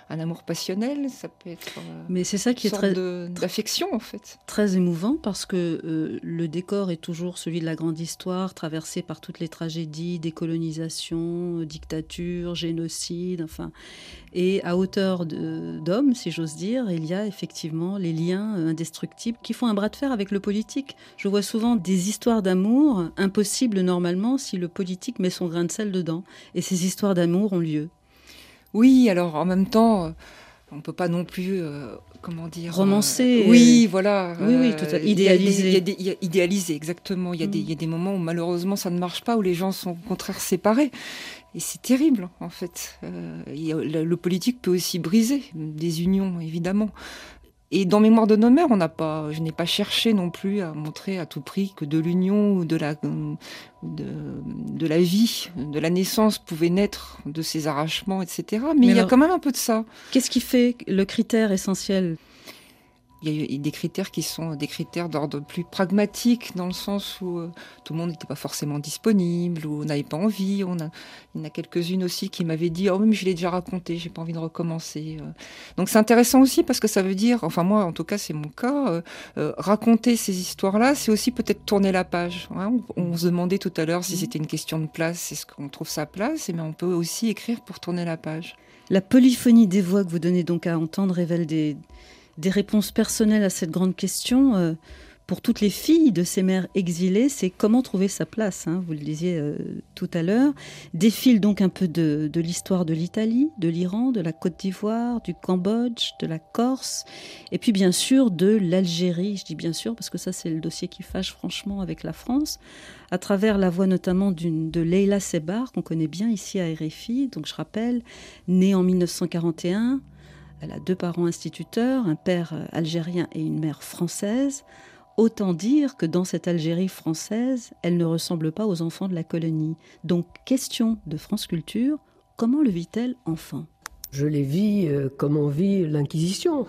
un amour passionnel, ça peut être euh, Mais c'est ça qui est très, d'affection en fait. très émouvant parce que euh, le décor est toujours celui de la grande histoire, traversé par toutes les tragédies, décolonisation, dictature, génocide, enfin. Et à hauteur d'homme, si j'ose dire, il y a effectivement les liens indestructibles qui font un bras de fer avec le politique. Je vois souvent des histoires d'amour impossibles normalement si le politique met son grain de sel dedans. Et ces histoires d'amour ont lieu. Oui, alors en même temps, euh, on peut pas non plus, euh, comment dire, Romancer, euh, oui, voilà. oui, oui, tout à- idéaliser. idéaliser, exactement. Il y, a des, Mm. il y a des moments où malheureusement ça ne marche pas, où les gens sont au contraire séparés. Et c'est terrible, en fait. Euh, a- le politique peut aussi briser des unions, évidemment. Et dans Mémoire de nos mères, on n'a pas, je n'ai pas cherché non plus à montrer à tout prix que de l'union ou de la, de, de la vie, de la naissance pouvait naître de ces arrachements, etc. Mais, Mais il y a quand même un peu de ça. Qu'est-ce qui fait le critère essentiel? Il y a eu des critères qui sont des critères d'ordre plus pragmatique, dans le sens où euh, tout le monde n'était pas forcément disponible, ou on n'avait pas envie. On a, il y en a quelques-unes aussi qui m'avaient dit Oh, mais je l'ai déjà raconté, j'ai pas envie de recommencer. euh. Donc c'est intéressant aussi parce que ça veut dire, enfin, moi en tout cas, c'est mon cas, euh, euh, raconter ces histoires-là, c'est aussi peut-être tourner la page. hein. On, on se demandait tout à l'heure si c'était une question de place, est-ce qu'on trouve sa place Mais on peut aussi écrire pour tourner la page. La polyphonie des voix que vous donnez donc à entendre révèle des, des réponses personnelles à cette grande question. euh, pour toutes les filles de ces mères exilées, c'est comment trouver sa place, hein, vous le disiez euh, tout à l'heure. Défile donc un peu de, l'histoire de l'Italie, de l'Iran, de la Côte d'Ivoire, du Cambodge, de la Corse, et puis bien sûr de l'Algérie. Je dis bien sûr parce que ça c'est le dossier qui fâche franchement avec la France, à travers la voix notamment de Leila Sebar qu'on connaît bien ici à RFI. Donc je rappelle, née en 1941, Elle a deux parents instituteurs, un père euh, algérien et une mère française. Autant dire que dans cette Algérie française, elle ne ressemble pas aux enfants de la colonie. Donc, question de France Culture, comment le vit-elle enfant? Je les vis euh, comme on vit l'Inquisition,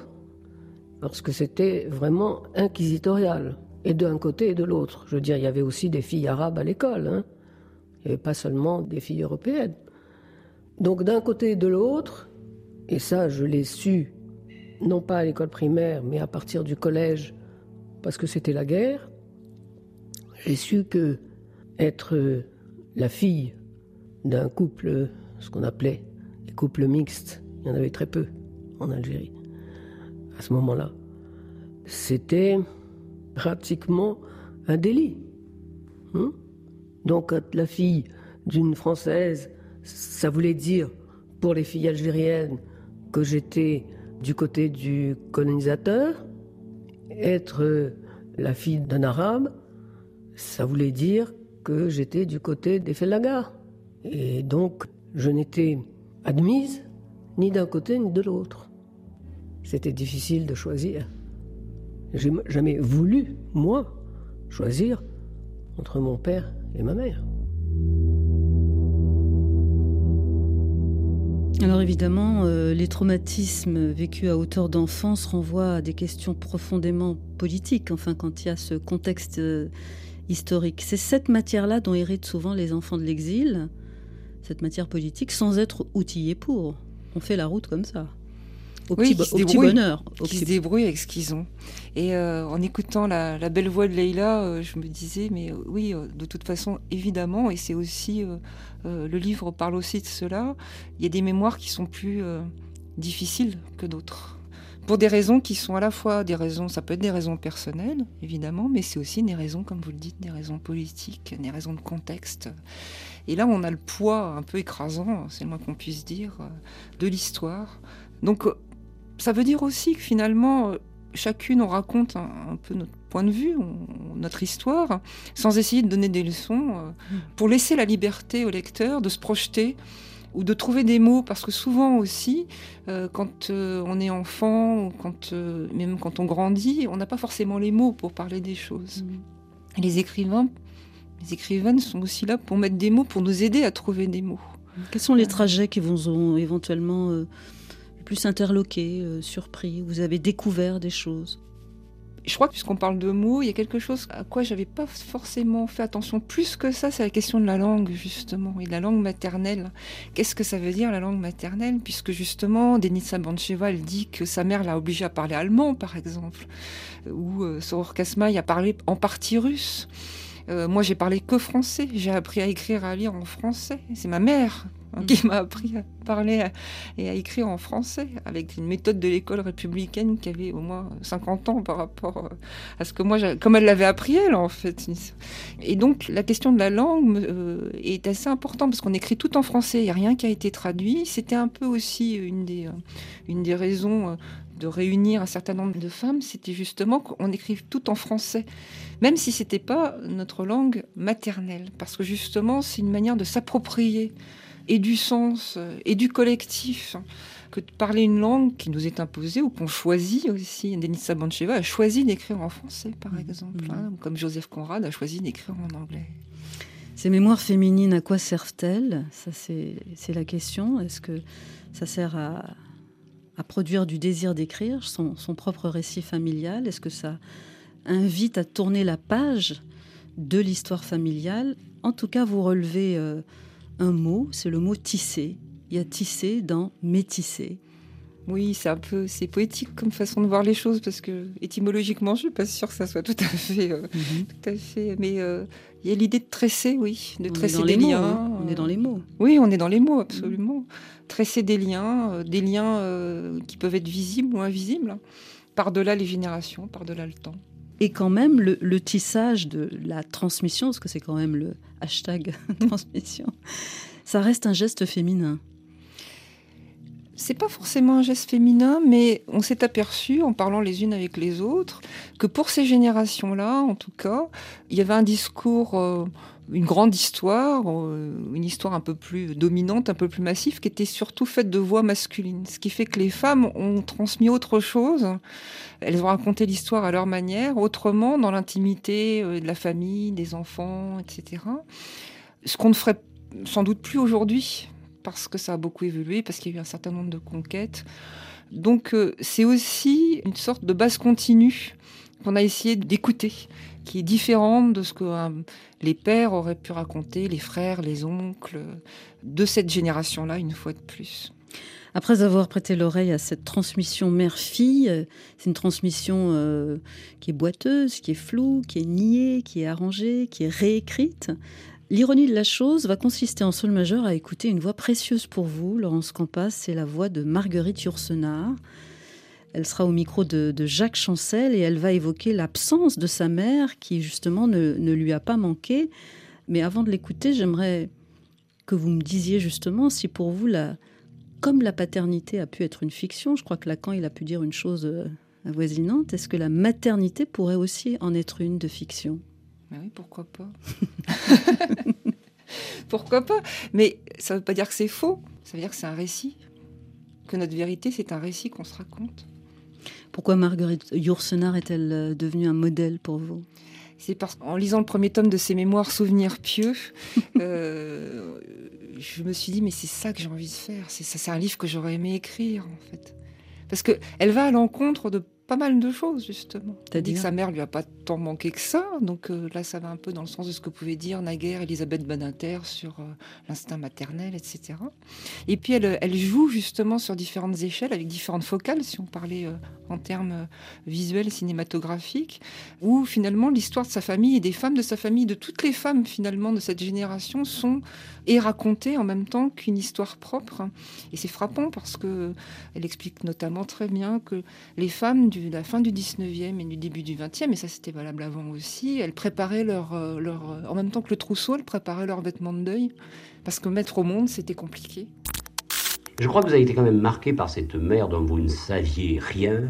parce que c'était vraiment inquisitorial, et d'un côté et de l'autre. Je veux dire, il y avait aussi des filles arabes à l'école, hein. il n'y avait pas seulement des filles européennes. Donc d'un côté et de l'autre, et ça je l'ai su, non pas à l'école primaire, mais à partir du collège, parce que c'était la guerre, j'ai su que être euh, la fille d'un couple, ce qu'on appelait les couples mixtes, il y en avait très peu en Algérie à ce moment-là, c'était pratiquement un délit. Hein Donc être la fille d'une Française, ça voulait dire pour les filles algériennes que j'étais du côté du colonisateur, être la fille d'un arabe, ça voulait dire que j'étais du côté des Fellagas. Et donc, je n'étais admise ni d'un côté ni de l'autre. C'était difficile de choisir. J'ai jamais voulu, moi, choisir entre mon père et ma mère. Alors évidemment, euh, les traumatismes vécus à hauteur d'enfance renvoient à des questions profondément politiques, enfin quand il y a ce contexte euh, historique. C'est cette matière-là dont héritent souvent les enfants de l'exil, cette matière politique, sans être outillés pour. On fait la route comme ça. Au, Oui, petit, qui au petit bonheur. au qui petit- se débrouillent avec ce qu'ils ont. Et euh, en écoutant la, la belle voix de Leïla, euh, je me disais, mais euh, oui, de toute façon, évidemment, et c'est aussi, le livre parle aussi de cela, il y a des mémoires qui sont plus difficiles que d'autres. Pour des raisons qui sont à la fois des raisons, ça peut être des raisons personnelles, évidemment, mais c'est aussi des raisons, comme vous le dites, des raisons politiques, des raisons de contexte. Et là, on a le poids un peu écrasant, c'est le moins qu'on puisse dire, de l'histoire. Donc, ça veut dire aussi que finalement, euh, chacune, on raconte un, un peu notre point de vue, on- notre histoire, sans essayer de donner des leçons, euh, pour laisser la liberté au lecteur de se projeter ou de trouver des mots, parce que souvent aussi, euh, quand euh, on est enfant, ou quand, euh, même quand on grandit, on n'a pas forcément les mots pour parler des choses. Et les écrivains, les écrivaines sont aussi là pour mettre des mots, pour nous aider à trouver des mots. Quels sont les trajets qui vous ont éventuellement le plus interloqué, euh, surpris Vous avez découvert des choses Je crois que puisqu'on parle de mots, il y a quelque chose à quoi j'avais pas forcément fait attention plus que ça, c'est la question de la langue justement et de la langue maternelle. Qu'est-ce que ça veut dire la langue maternelle? Puisque justement, Denisa Bancheva, elle dit que sa mère l'a obligée à parler allemand, par exemple, ou euh, Soror a parlé en partie russe. Euh, moi, j'ai parlé que français. J'ai appris à écrire à lire en français. C'est ma mère hein, qui m'a appris à parler et à écrire en français avec une méthode de l'école républicaine qui avait au moins 50 ans par rapport euh, à ce que moi, comme elle l'avait appris elle en fait. Et donc la question de la langue euh, est assez importante parce qu'on écrit tout en français, il n'y a rien qui a été traduit. C'était un peu aussi une des, euh, une des raisons de réunir un certain nombre de femmes, c'était justement qu'on écrive tout en français, même si c'était pas notre langue maternelle, parce que justement c'est une manière de s'approprier et du sens euh, et du collectif que de parler une langue qui nous est imposée ou qu'on choisit aussi. Denisa Bancheva a choisi d'écrire en français, par exemple, hein, comme Joseph Conrad a choisi d'écrire en anglais. Ces mémoires féminines, à quoi servent-elles? Ça, c'est c'est la question. Est-ce que ça sert à, à produire du désir d'écrire son, son propre récit familial? Est-ce que ça invite à tourner la page de l'histoire familiale? En tout cas, vous relevez euh, un mot, c'est le mot tisser. Il y a tisser dans métisser. Oui, c'est un peu, c'est poétique comme façon de voir les choses parce que étymologiquement, je suis pas sûre que ça soit tout à fait, euh, tout à fait. Mais euh, il y a l'idée de tresser, oui, de On tresser des mots, liens. hein. On est dans les mots. Oui, on est dans les mots, absolument. Tresser des liens, euh, des liens euh, qui peuvent être visibles ou invisibles, hein, par-delà les générations, par-delà le temps. Et quand même, le, tissage de la transmission, parce que c'est quand même le hashtag transmission, ça reste un geste féminin. C'est pas forcément un geste féminin, mais on s'est aperçu en parlant les unes avec les autres que pour ces générations-là, en tout cas, il y avait un discours, euh, une grande histoire, euh, une histoire un peu plus dominante, un peu plus massive, qui était surtout faite de voix masculines. Ce qui fait que les femmes ont transmis autre chose. Elles ont raconté l'histoire à leur manière, autrement, dans l'intimité euh, de la famille, des enfants, etc. Ce qu'on ne ferait sans doute plus aujourd'hui parce que ça a beaucoup évolué, parce qu'il y a eu un certain nombre de conquêtes. Donc euh, c'est aussi une sorte de base continue qu'on a essayé d'écouter, qui est différente de ce que euh, les pères auraient pu raconter, les frères, les oncles, de cette génération-là, une fois de plus. Après avoir prêté l'oreille à cette transmission mère-fille, euh, c'est une transmission euh, qui est boiteuse, qui est floue, qui est niée, qui est arrangée, qui est réécrite. L'ironie de la chose va consister en sol majeur à écouter une voix précieuse pour vous, Laurence Campas, c'est la voix de Marguerite Yourcenar. Elle sera au micro de, Jacques Chancel et elle va évoquer l'absence de sa mère qui justement ne, ne, lui a pas manqué. Mais avant de l'écouter, j'aimerais que vous me disiez justement si pour vous, la, comme la paternité a pu être une fiction, je crois que Lacan il a pu dire une chose euh, avoisinante, est-ce que la maternité pourrait aussi en être une de fiction? Ah oui, pourquoi pas? Pourquoi pas? Mais ça ne veut pas dire que c'est faux, ça veut dire que c'est un récit. Que notre vérité, c'est un récit qu'on se raconte. Pourquoi Marguerite Yourcenar est-elle euh, devenue un modèle pour vous? C'est parce qu'en lisant le premier tome de ses mémoires Souvenirs pieux, euh, je me suis dit mais c'est ça que j'ai envie de faire. C'est ça, c'est un livre que j'aurais aimé écrire en fait, parce que elle va à l'encontre de pas mal de choses, justement. T'as dit que sa mère lui a pas tant manqué que ça, donc euh, là, ça va un peu dans le sens de ce que pouvait dire naguère Elisabeth Badinter sur euh, l'instinct maternel, etc. Et puis, elle, elle, joue justement sur différentes échelles, avec différentes focales, si on parlait euh, en termes visuels, cinématographiques, où finalement l'histoire de sa famille et des femmes de sa famille, de toutes les femmes finalement de cette génération, sont et racontées en même temps qu'une histoire propre. Et c'est frappant parce que elle explique notamment très bien que les femmes de la fin du 19e et du début du 20e, et ça c'était valable avant aussi, elles préparaient leur, euh, leur, en même temps que le trousseau, elles préparaient leurs vêtements de deuil, parce que mettre au monde, c'était compliqué. Je crois que vous avez été quand même marqué par cette mère dont vous ne saviez rien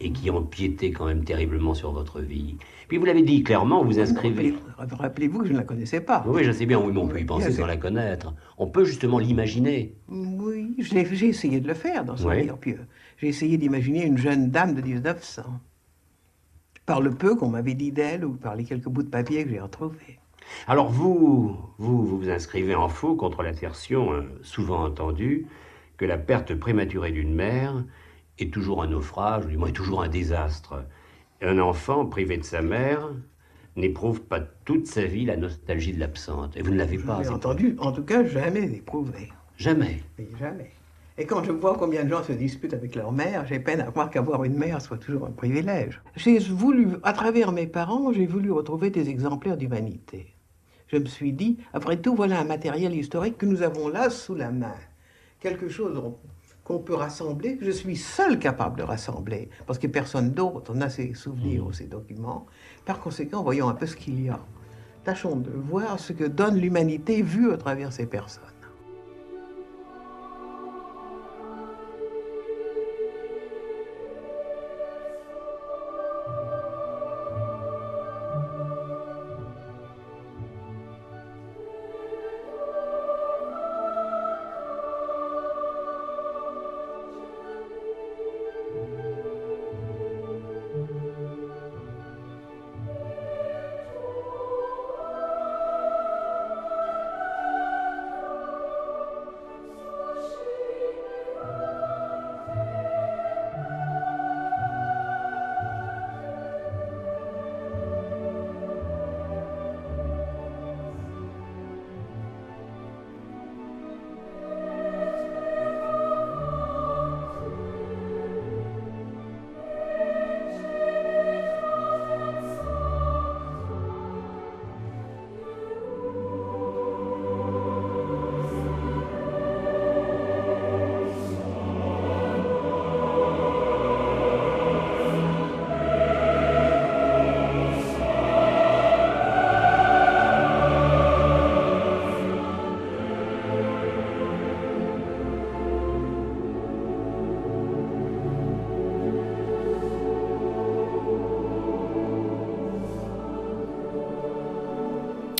et qui empiétait quand même terriblement sur votre vie. Puis vous l'avez dit clairement, vous inscrivez. Rappelez-vous que je ne la connaissais pas? Oui, je sais bien, oui, mais on peut y penser sans la connaître. On peut justement l'imaginer. Oui, j'ai essayé de le faire dans ce oui. livre. Puis j'ai essayé d'imaginer une jeune dame de 1900. Par le peu qu'on m'avait dit d'elle ou par les quelques bouts de papier que j'ai retrouvés. Alors vous, vous, vous vous inscrivez en faux contre l'assertion euh, souvent entendue que la perte prématurée d'une mère est toujours un naufrage, ou du moins est toujours un désastre. Un enfant privé de sa mère n'éprouve pas toute sa vie la nostalgie de l'absente. Et vous ne l'avez pas. entendu, en tout cas, jamais éprouvé. Jamais. Jamais. Et quand je vois combien de gens se disputent avec leur mère, j'ai peine à croire qu'avoir une mère soit toujours un privilège. J'ai voulu, à travers mes parents, j'ai voulu retrouver des exemplaires d'humanité. Je me suis dit, après tout, voilà un matériel historique que nous avons là sous la main quelque chose qu'on peut rassembler, que je suis seul capable de rassembler, parce que personne d'autre n'a ces souvenirs ou ces documents. Par conséquent, voyons un peu ce qu'il y a. Tâchons de voir ce que donne l'humanité vue à travers ces personnes.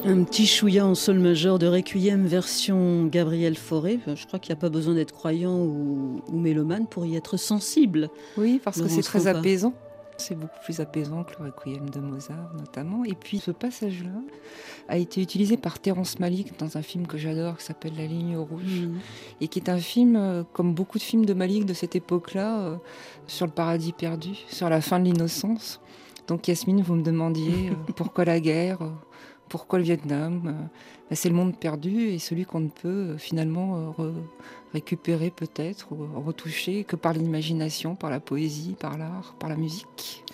Un petit chouïa en sol majeur de Requiem version Gabriel Fauré. Je crois qu'il n'y a pas besoin d'être croyant ou, ou, mélomane pour y être sensible. Oui, parce que c'est très apaisant. C'est beaucoup plus apaisant que le Requiem de Mozart, notamment. Et puis, ce passage-là a été utilisé par Terrence Malick dans un film que j'adore qui s'appelle La ligne rouge. Mhm. Et qui est un film, euh, comme beaucoup de films de Malick de cette époque-là, euh, sur le paradis perdu, sur la fin de l'innocence. Donc, Yasmine, vous me demandiez euh, pourquoi la guerre pourquoi le Vietnam Euh, ben, C'est le monde perdu et celui qu'on ne peut euh, finalement euh, re- récupérer peut-être ou retoucher que par l'imagination, par la poésie, par l'art, par la musique.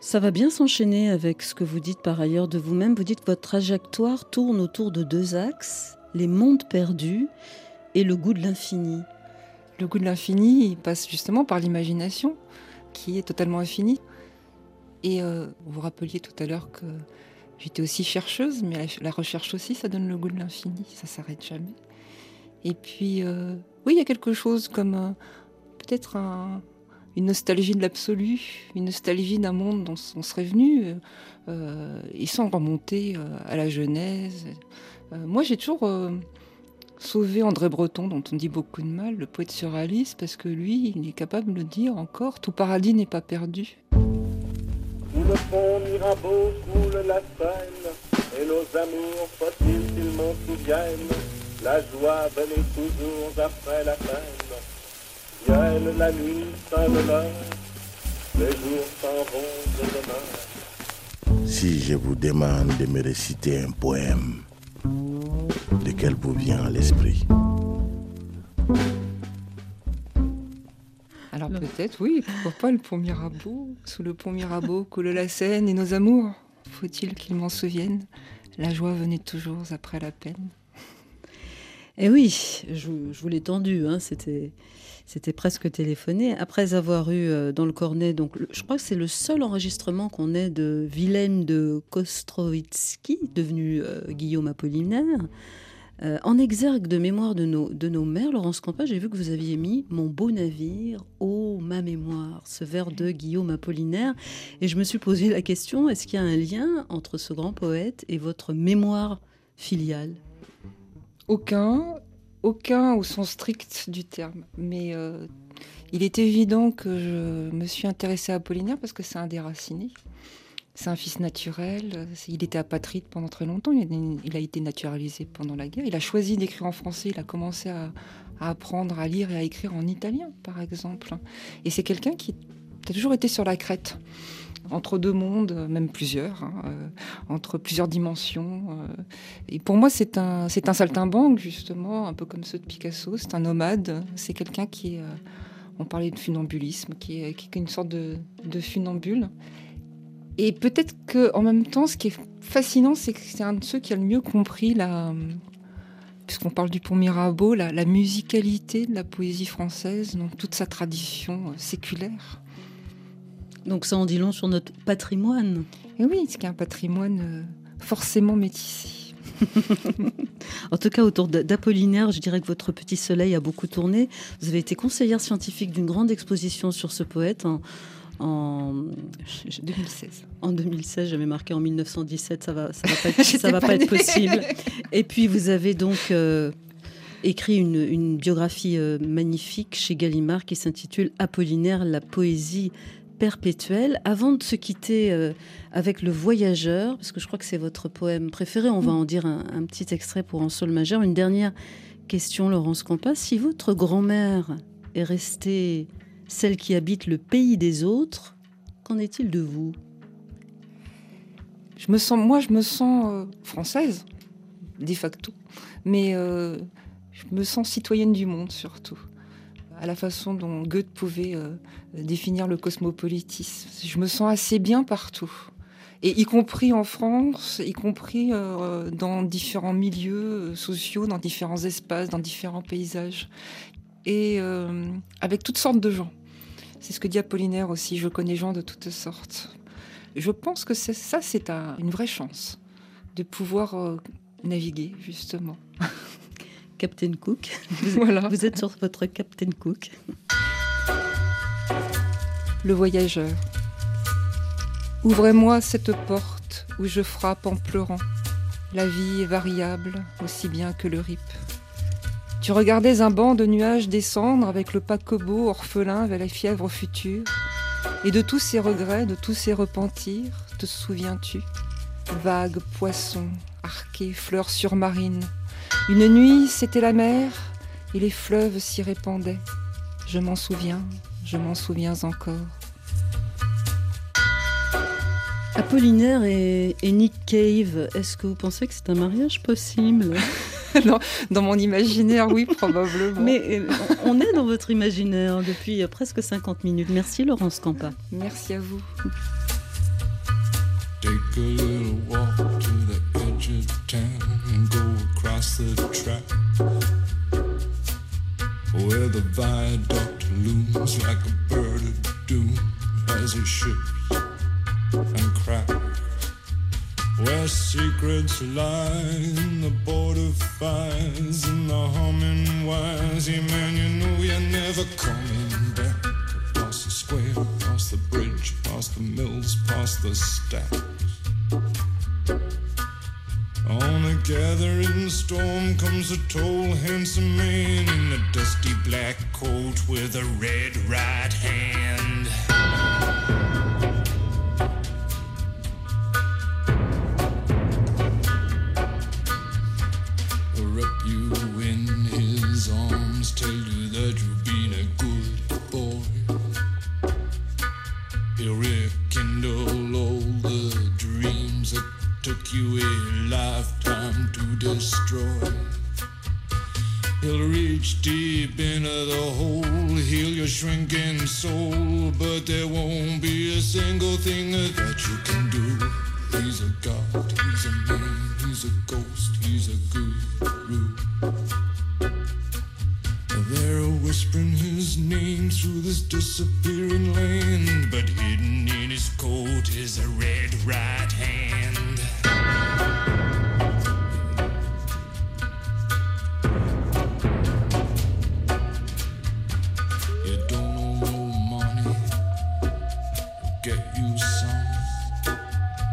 Ça va bien s'enchaîner avec ce que vous dites par ailleurs de vous-même. Vous dites que votre trajectoire tourne autour de deux axes, les mondes perdus et le goût de l'infini. Le goût de l'infini passe justement par l'imagination qui est totalement infinie. Et euh, vous vous rappeliez tout à l'heure que j'étais aussi chercheuse, mais la, recherche aussi, ça donne le goût de l'infini, ça s'arrête jamais. Et puis, euh, oui, il y a quelque chose comme euh, peut-être un- une nostalgie de l'absolu, une nostalgie d'un monde dont on serait venu, euh, et sans remonter à la Genèse. Moi, j'ai toujours sauvé André Breton, dont on dit beaucoup de mal, le poète surréaliste, parce que lui, il est capable de dire encore tout paradis n'est pas perdu. Sous le pont Mirabeau coule la Seine, et nos amours, faut-il qu'ils m'en souviennent, la joie venait toujours après la peine. Vienne la nuit sonne l'heure, les jours s'en vont de demain. Si je vous demande de me réciter un poème, de quel vous vient à l'esprit? Alors peut-être, oui, pourquoi pas le pont Mirabeau Sous le pont Mirabeau coule la Seine et nos amours. Faut-il qu'ils m'en souviennent? La joie venait toujours après la peine. Eh oui, je, vous- je vous l'ai tendu, hein, c'était, c'était presque téléphoné. Après avoir eu euh, dans le cornet, donc, le- je crois que c'est le seul enregistrement qu'on ait de Wilhelm de Kostroitsky, devenu euh, Guillaume Apollinaire. Euh, en exergue de mémoire de nos, de nos mères, Laurence Campa, j'ai vu que vous aviez mis Mon beau navire, ô ma mémoire, ce vers de Guillaume Apollinaire. Et je me suis posé la question, est-ce qu'il y a un lien entre ce grand poète et votre mémoire filiale? Aucun, aucun au sens strict du terme. Mais euh, il est évident que je me suis intéressée à Apollinaire parce que c'est un déraciné. C'est un fils naturel. euh, Il était apatride pendant très longtemps. Il a, été naturalisé pendant la guerre. Il a choisi d'écrire en français. Il a commencé à, apprendre à lire et à écrire en italien, par exemple. Et c'est quelqu'un qui a toujours été sur la crête entre deux mondes, euh, même plusieurs, hein, euh, entre plusieurs dimensions. Et pour moi, c'est un, c'est un saltimbanque, justement, un peu comme ceux de Picasso. C'est un nomade. C'est quelqu'un qui est. on parlait de funambulisme, qui est, qui une sorte de funambule. Et peut-être qu'en même temps, ce qui est fascinant, c'est que c'est un de ceux qui a le mieux compris la. Puisqu'on parle du pont Mirabeau, la, la musicalité de la poésie française, donc toute sa tradition euh, séculaire. Donc ça en dit long sur notre patrimoine. Et oui, c'est un patrimoine euh, forcément métissé. En tout cas, autour d'Apollinaire, je dirais que votre petit soleil a beaucoup tourné. Vous avez été conseillère scientifique d'une grande exposition sur ce poète en, en, 2016. En 2016, j'avais marqué en 1917, ça va, ça va pas être, J'étais ça va pas pas être née. possible. Et puis vous avez donc euh, écrit une, une biographie euh, magnifique chez Gallimard qui s'intitule Apollinaire, la poésie perpétuelle. Avant de se quitter euh, avec Le Voyageur, parce que je crois que c'est votre poème préféré, on va en dire un, un petit extrait pour En Sol majeur. Une dernière question, Laurence Campas. Si votre grand-mère est restée celle qui habite le pays des autres, qu'en est-il de vous? Je me sens, moi, je me sens euh, française, de facto, mais euh, je me sens citoyenne du monde surtout. À la façon dont Goethe pouvait euh, définir le cosmopolitisme. Je me sens assez bien partout. Et y compris en France, y compris dans différents milieux sociaux, dans différents espaces, dans différents paysages. Et avec toutes sortes de gens. C'est ce que dit Apollinaire aussi, je connais gens de toutes sortes. Je pense que ça, c'est un- une vraie chance de pouvoir euh, naviguer, justement. Captain Cook. Vous, Voilà. vous êtes sur votre Captain Cook. Le voyageur. Ouvrez-moi cette porte où je frappe en pleurant. la vie est variable, aussi bien que le rip. Tu regardais un banc de nuages descendre avec le paquebot orphelin vers la fièvre future. Et de tous ces regrets, de tous ces repentirs, te souviens-tu? Vagues poissons, arqués, fleurs surmarines. Une nuit, c'était la mer, et les fleuves s'y répandaient. Je m'en souviens, je m'en souviens encore. Apollinaire et, et Nick Cave, est-ce que vous pensez que c'est un mariage possible non, dans mon imaginaire, oui, probablement. Mais euh, on est dans votre imaginaire depuis euh, presque 50 minutes. Merci Laurence Campa. Merci à vous. Take a little walk to the edge of town and go across the track where the viaduct looms like a bird of doom as it ships Where secrets lie in the border fires and the humming wires. Yeah, man, you know you're never coming back. Past the square, past the bridge, past the mills, past the stacks. On a gathering storm comes a tall, handsome man in a dusty black coat with a red right hand.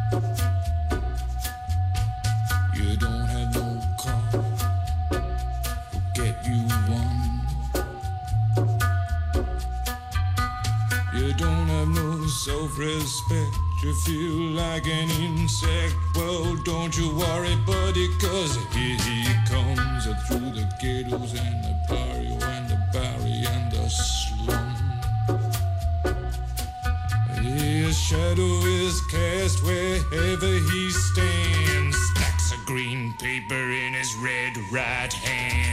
You don't have no car, get you one. You don't have no self-respect. You feel like an insect. Well, don't you worry, buddy, cause here he comes through the ghettos and the cast wherever he stands. Stacks of green paper in his red right hand.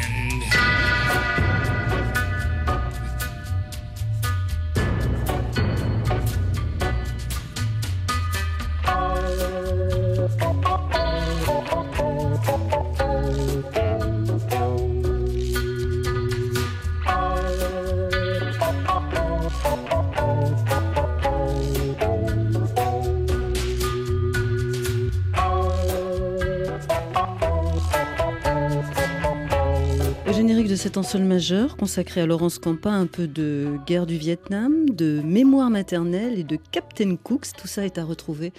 En sol majeur, consacré à Laurence Campa, un peu de guerre du Vietnam, de mémoire maternelle et de Captain Cooks. Tout ça est à retrouver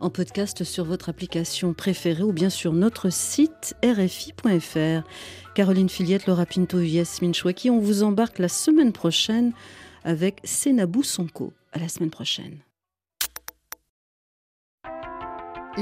en podcast sur votre application préférée ou bien sur notre site rfi.fr. Caroline Filiette, Laura Pinto Yasmine Chouaki, on vous embarque la semaine prochaine avec Senabou Sonko. À la semaine prochaine.